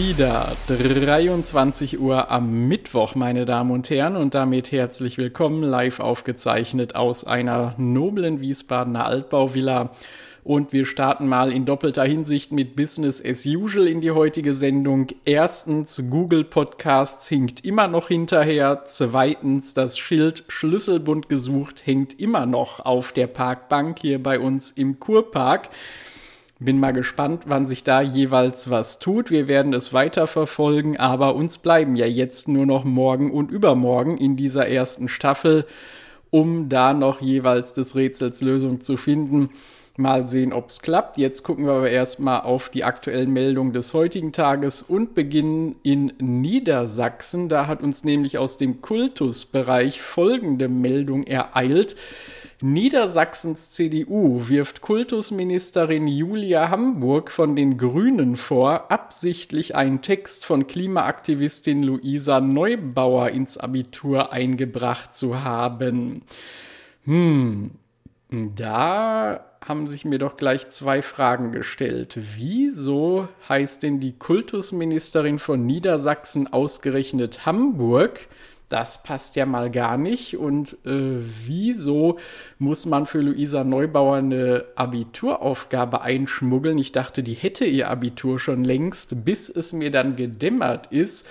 Wieder 23 Uhr am Mittwoch, meine Damen und Herren, und damit herzlich willkommen, live aufgezeichnet aus einer noblen Wiesbadener Altbauvilla. Und wir starten mal in doppelter Hinsicht mit Business as usual in die heutige Sendung. Erstens, Google Podcasts hinkt immer noch hinterher. Zweitens, das Schild Schlüsselbund gesucht hängt immer noch auf der Parkbank hier bei uns im Kurpark. Bin mal gespannt, wann sich da jeweils was tut. Wir werden es weiter verfolgen, aber uns bleiben ja jetzt nur noch morgen und übermorgen in dieser ersten Staffel, um da noch jeweils des Rätsels Lösung zu finden. Mal sehen, ob es klappt. Jetzt gucken wir aber erstmal auf die aktuellen Meldungen des heutigen Tages und beginnen in Niedersachsen. Da hat uns nämlich aus dem Kultusbereich folgende Meldung ereilt. Niedersachsens CDU wirft Kultusministerin Julia Hamburg von den Grünen vor, absichtlich einen Text von Klimaaktivistin Luisa Neubauer ins Abitur eingebracht zu haben. Hm, da haben sich mir doch gleich zwei Fragen gestellt. Wieso heißt denn die Kultusministerin von Niedersachsen ausgerechnet Hamburg? Das passt ja mal gar nicht. Und äh, wieso muss man für Luisa Neubauer eine Abituraufgabe einschmuggeln? Ich dachte, die hätte ihr Abitur schon längst, bis es mir dann gedämmert ist.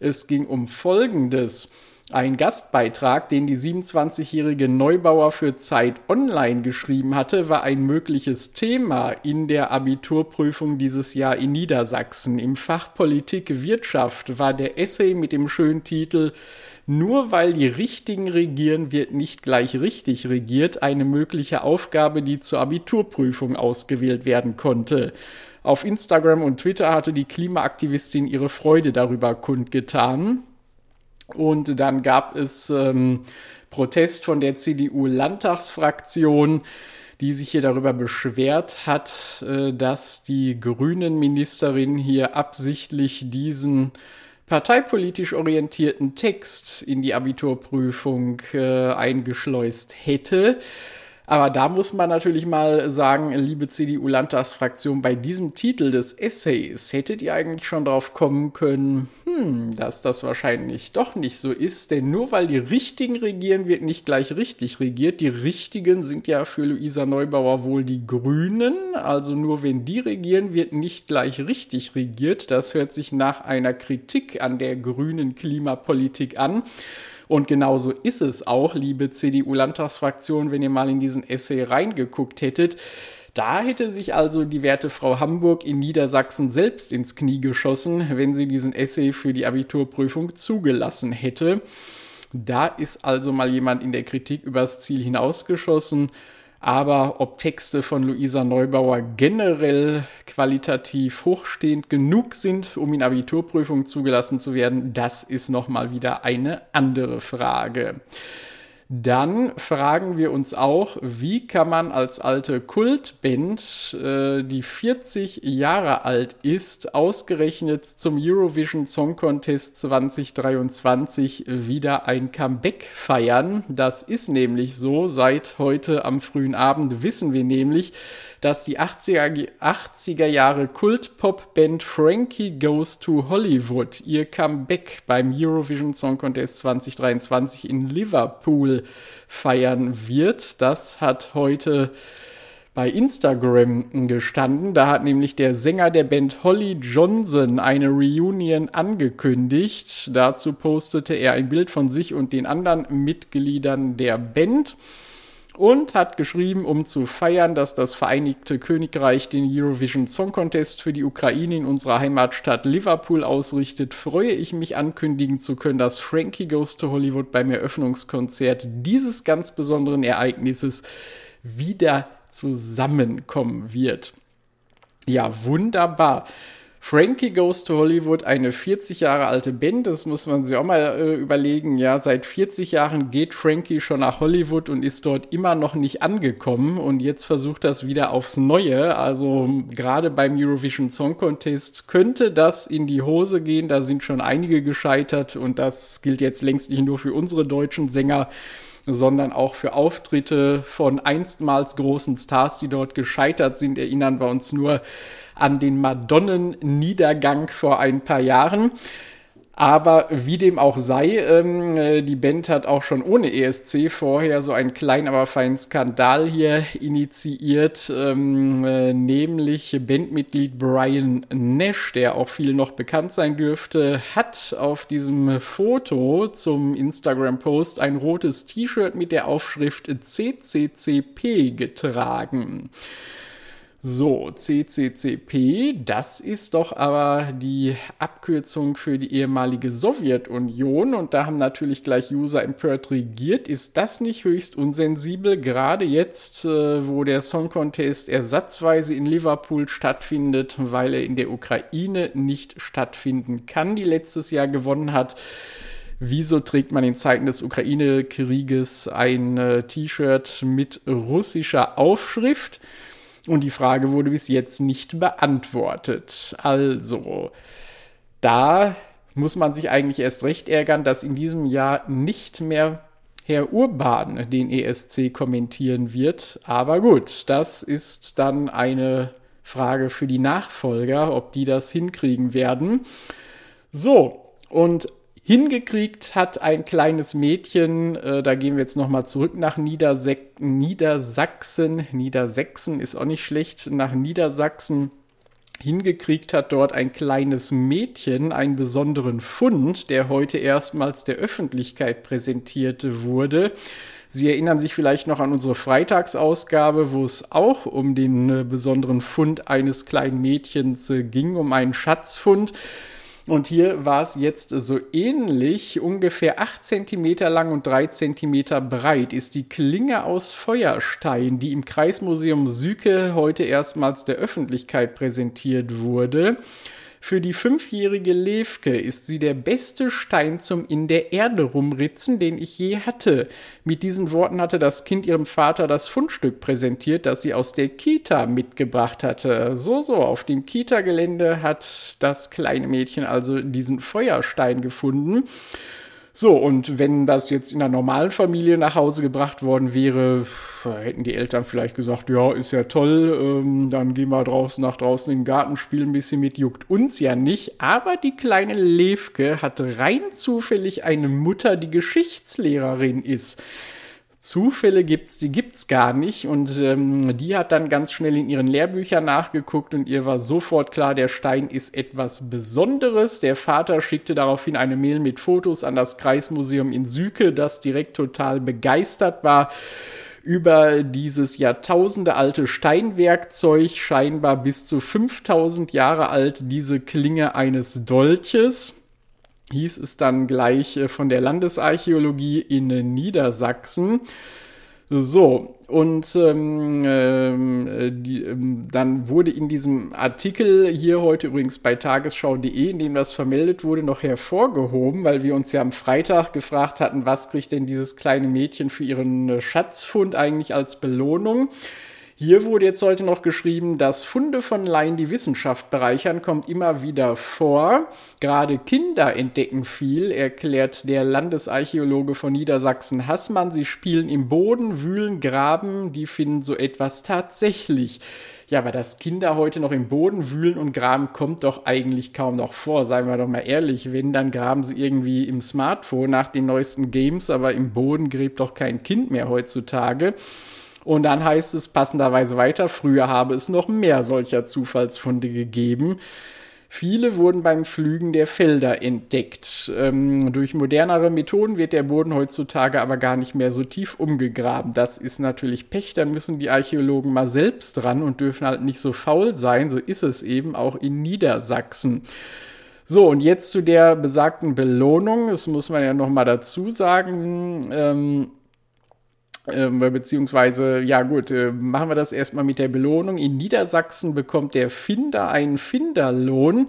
Es ging um Folgendes. Ein Gastbeitrag, den die 27-jährige Neubauer für Zeit Online geschrieben hatte, war ein mögliches Thema in der Abiturprüfung dieses Jahr in Niedersachsen. Im Fach Politik Wirtschaft war der Essay mit dem schönen Titel nur weil die Richtigen regieren, wird nicht gleich richtig regiert eine mögliche Aufgabe, die zur Abiturprüfung ausgewählt werden konnte. Auf Instagram und Twitter hatte die Klimaaktivistin ihre Freude darüber kundgetan. Und dann gab es ähm, Protest von der CDU-Landtagsfraktion, die sich hier darüber beschwert hat, äh, dass die grünen Ministerin hier absichtlich diesen parteipolitisch orientierten Text in die Abiturprüfung äh, eingeschleust hätte. Aber da muss man natürlich mal sagen, liebe CDU-Landtagsfraktion, bei diesem Titel des Essays hättet ihr eigentlich schon drauf kommen können, hm, dass das wahrscheinlich doch nicht so ist, denn nur weil die Richtigen regieren, wird nicht gleich richtig regiert. Die Richtigen sind ja für Luisa Neubauer wohl die Grünen, also nur wenn die regieren, wird nicht gleich richtig regiert. Das hört sich nach einer Kritik an der grünen Klimapolitik an. Und genauso ist es auch, liebe CDU-Landtagsfraktion, wenn ihr mal in diesen Essay reingeguckt hättet. Da hätte sich also die werte Frau Hamburg in Niedersachsen selbst ins Knie geschossen, wenn sie diesen Essay für die Abiturprüfung zugelassen hätte. Da ist also mal jemand in der Kritik übers Ziel hinausgeschossen. Aber ob Texte von Luisa Neubauer generell qualitativ hochstehend genug sind, um in Abiturprüfungen zugelassen zu werden, das ist nochmal wieder eine andere Frage. Dann fragen wir uns auch, wie kann man als alte Kultband, äh, die 40 Jahre alt ist, ausgerechnet zum Eurovision Song Contest 2023 wieder ein Comeback feiern? Das ist nämlich so. Seit heute am frühen Abend wissen wir nämlich, dass die 80er, 80er Jahre Kult-Pop-Band Frankie Goes to Hollywood ihr Comeback beim Eurovision Song Contest 2023 in Liverpool feiern wird. Das hat heute bei Instagram gestanden. Da hat nämlich der Sänger der Band Holly Johnson eine Reunion angekündigt. Dazu postete er ein Bild von sich und den anderen Mitgliedern der Band und hat geschrieben, um zu feiern, dass das Vereinigte Königreich den Eurovision Song Contest für die Ukraine in unserer Heimatstadt Liverpool ausrichtet, freue ich mich ankündigen zu können, dass Frankie Goes to Hollywood beim Eröffnungskonzert dieses ganz besonderen Ereignisses wieder zusammenkommen wird. Ja, wunderbar. Frankie Goes to Hollywood, eine 40 Jahre alte Band, das muss man sich auch mal äh, überlegen. Ja, seit 40 Jahren geht Frankie schon nach Hollywood und ist dort immer noch nicht angekommen und jetzt versucht das wieder aufs Neue. Also gerade beim Eurovision Song Contest könnte das in die Hose gehen. Da sind schon einige gescheitert und das gilt jetzt längst nicht nur für unsere deutschen Sänger sondern auch für Auftritte von einstmals großen Stars, die dort gescheitert sind. Erinnern wir uns nur an den Madonnenniedergang vor ein paar Jahren. Aber wie dem auch sei, ähm, äh, die Band hat auch schon ohne ESC vorher so einen kleinen, aber feinen Skandal hier initiiert, ähm, äh, nämlich Bandmitglied Brian Nash, der auch viel noch bekannt sein dürfte, hat auf diesem Foto zum Instagram-Post ein rotes T-Shirt mit der Aufschrift CCCP getragen. So, CCCP, das ist doch aber die Abkürzung für die ehemalige Sowjetunion und da haben natürlich gleich User empört regiert. Ist das nicht höchst unsensibel, gerade jetzt, äh, wo der Song Contest ersatzweise in Liverpool stattfindet, weil er in der Ukraine nicht stattfinden kann, die letztes Jahr gewonnen hat? Wieso trägt man in Zeiten des Ukraine-Krieges ein äh, T-Shirt mit russischer Aufschrift? Und die Frage wurde bis jetzt nicht beantwortet. Also, da muss man sich eigentlich erst recht ärgern, dass in diesem Jahr nicht mehr Herr Urban den ESC kommentieren wird. Aber gut, das ist dann eine Frage für die Nachfolger, ob die das hinkriegen werden. So, und hingekriegt hat ein kleines Mädchen, äh, da gehen wir jetzt nochmal zurück nach Niederse Niedersachsen, Niedersachsen ist auch nicht schlecht, nach Niedersachsen hingekriegt hat dort ein kleines Mädchen einen besonderen Fund, der heute erstmals der Öffentlichkeit präsentiert wurde. Sie erinnern sich vielleicht noch an unsere Freitagsausgabe, wo es auch um den äh, besonderen Fund eines kleinen Mädchens äh, ging, um einen Schatzfund. Und hier war es jetzt so ähnlich, ungefähr 8 cm lang und 3 cm breit ist die Klinge aus Feuerstein, die im Kreismuseum Süke heute erstmals der Öffentlichkeit präsentiert wurde. Für die fünfjährige Levke ist sie der beste Stein zum in der Erde rumritzen, den ich je hatte. Mit diesen Worten hatte das Kind ihrem Vater das Fundstück präsentiert, das sie aus der Kita mitgebracht hatte. So, so, auf dem Kita-Gelände hat das kleine Mädchen also diesen Feuerstein gefunden. So, und wenn das jetzt in einer normalen Familie nach Hause gebracht worden wäre, hätten die Eltern vielleicht gesagt, ja, ist ja toll, ähm, dann gehen wir draußen nach draußen in den Garten, spielen ein bisschen mit, juckt uns ja nicht. Aber die kleine Levke hat rein zufällig eine Mutter, die Geschichtslehrerin ist. Zufälle gibt's, die gibt's gar nicht. Und ähm, die hat dann ganz schnell in ihren Lehrbüchern nachgeguckt und ihr war sofort klar, der Stein ist etwas Besonderes. Der Vater schickte daraufhin eine Mail mit Fotos an das Kreismuseum in Süke, das direkt total begeistert war über dieses jahrtausendealte Steinwerkzeug, scheinbar bis zu 5000 Jahre alt, diese Klinge eines Dolches hieß es dann gleich äh, von der Landesarchäologie in Niedersachsen. So, und ähm, äh, die, ähm, dann wurde in diesem Artikel hier heute übrigens bei tagesschau.de, in dem das vermeldet wurde, noch hervorgehoben, weil wir uns ja am Freitag gefragt hatten, was kriegt denn dieses kleine Mädchen für ihren äh, Schatzfund eigentlich als Belohnung. Hier wurde jetzt heute noch geschrieben, dass Funde von Laien die Wissenschaft bereichern, kommt immer wieder vor. Gerade Kinder entdecken viel, erklärt der Landesarchäologe von Niedersachsen Hassmann. Sie spielen im Boden, wühlen, graben, die finden so etwas tatsächlich. Ja, aber dass Kinder heute noch im Boden wühlen und graben, kommt doch eigentlich kaum noch vor. Seien wir doch mal ehrlich, wenn, dann graben sie irgendwie im Smartphone nach den neuesten Games, aber im Boden gräbt doch kein Kind mehr heutzutage. Und dann heißt es passenderweise weiter, früher habe es noch mehr solcher Zufallsfunde gegeben. Viele wurden beim Pflügen der Felder entdeckt. Ähm, durch modernere Methoden wird der Boden heutzutage aber gar nicht mehr so tief umgegraben. Das ist natürlich Pech, dann müssen die Archäologen mal selbst dran und dürfen halt nicht so faul sein. So ist es eben auch in Niedersachsen. So, und jetzt zu der besagten Belohnung. Das muss man ja nochmal dazu sagen. Ähm, Ähm, beziehungsweise, ja gut, äh, machen wir das erstmal mit der Belohnung. In Niedersachsen bekommt der Finder einen Finderlohn.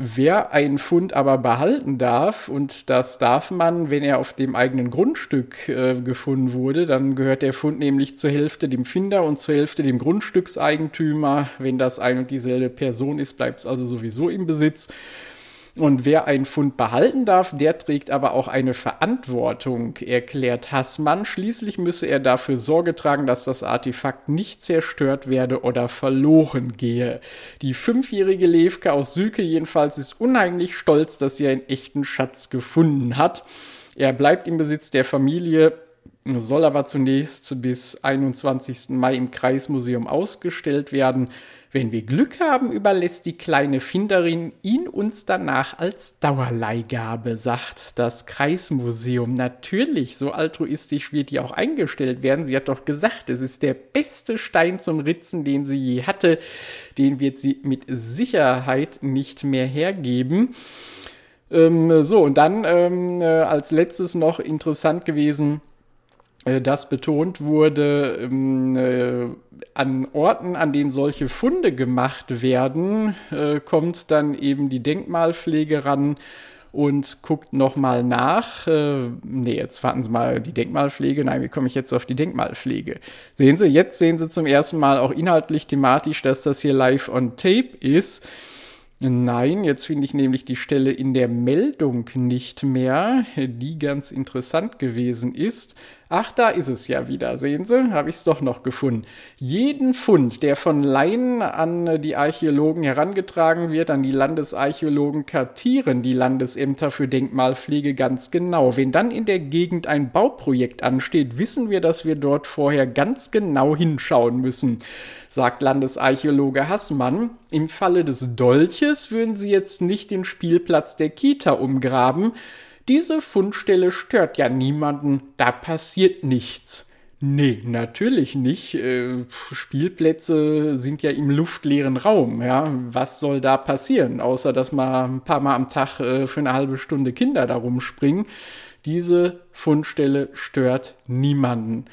Wer einen Fund aber behalten darf, und das darf man, wenn er auf dem eigenen Grundstück äh, gefunden wurde, dann gehört der Fund nämlich zur Hälfte dem Finder und zur Hälfte dem Grundstückseigentümer. Wenn das ein und dieselbe Person ist, bleibt es also sowieso im Besitz. Und wer einen Fund behalten darf, der trägt aber auch eine Verantwortung, erklärt Hassmann. Schließlich müsse er dafür Sorge tragen, dass das Artefakt nicht zerstört werde oder verloren gehe. Die fünfjährige Levke aus Süke jedenfalls ist unheimlich stolz, dass sie einen echten Schatz gefunden hat. Er bleibt im Besitz der Familie, soll aber zunächst bis 21. Mai im Kreismuseum ausgestellt werden. Wenn wir Glück haben, überlässt die kleine Finderin ihn uns danach als Dauerleihgabe, sagt das Kreismuseum. Natürlich, so altruistisch wird die auch eingestellt werden. Sie hat doch gesagt, es ist der beste Stein zum Ritzen, den sie je hatte. Den wird sie mit Sicherheit nicht mehr hergeben. Ähm, so, und dann ähm, äh, als letztes noch interessant gewesen, äh, das betont wurde, ähm, äh, an Orten, an denen solche Funde gemacht werden, äh, kommt dann eben die Denkmalpflege ran und guckt nochmal nach. Äh, nee, jetzt warten Sie mal, die Denkmalpflege. Nein, wie komme ich jetzt auf die Denkmalpflege? Sehen Sie, jetzt sehen Sie zum ersten Mal auch inhaltlich thematisch, dass das hier live on tape ist. Nein, jetzt finde ich nämlich die Stelle in der Meldung nicht mehr, die ganz interessant gewesen ist. Ach, da ist es ja wieder. Sehen Sie, habe ich es doch noch gefunden. Jeden Fund, der von Laien an die Archäologen herangetragen wird, an die Landesarchäologen, kartieren die Landesämter für Denkmalpflege ganz genau. Wenn dann in der Gegend ein Bauprojekt ansteht, wissen wir, dass wir dort vorher ganz genau hinschauen müssen, sagt Landesarchäologe Hassmann. Im Falle des Dolches würden Sie jetzt nicht den Spielplatz der Kita umgraben, diese Fundstelle stört ja niemanden, da passiert nichts. Nee, natürlich nicht. Äh, Spielplätze sind ja im luftleeren Raum. Ja, was soll da passieren, außer dass mal ein paar Mal am Tag äh, für eine halbe Stunde Kinder da rumspringen? Diese Fundstelle stört niemanden.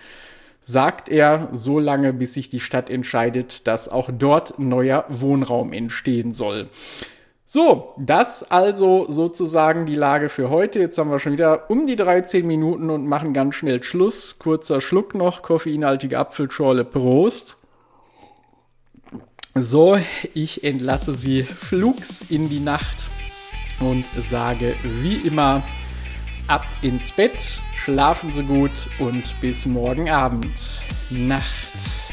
Sagt er so lange, bis sich die Stadt entscheidet, dass auch dort neuer Wohnraum entstehen soll. So, das also sozusagen die Lage für heute. Jetzt haben wir schon wieder um die 13 Minuten und machen ganz schnell Schluss. Kurzer Schluck noch, koffeinhaltige Apfelschorle, Prost. So, ich entlasse Sie flugs in die Nacht und sage wie immer ab ins Bett, schlafen Sie gut und bis morgen Abend. Nacht.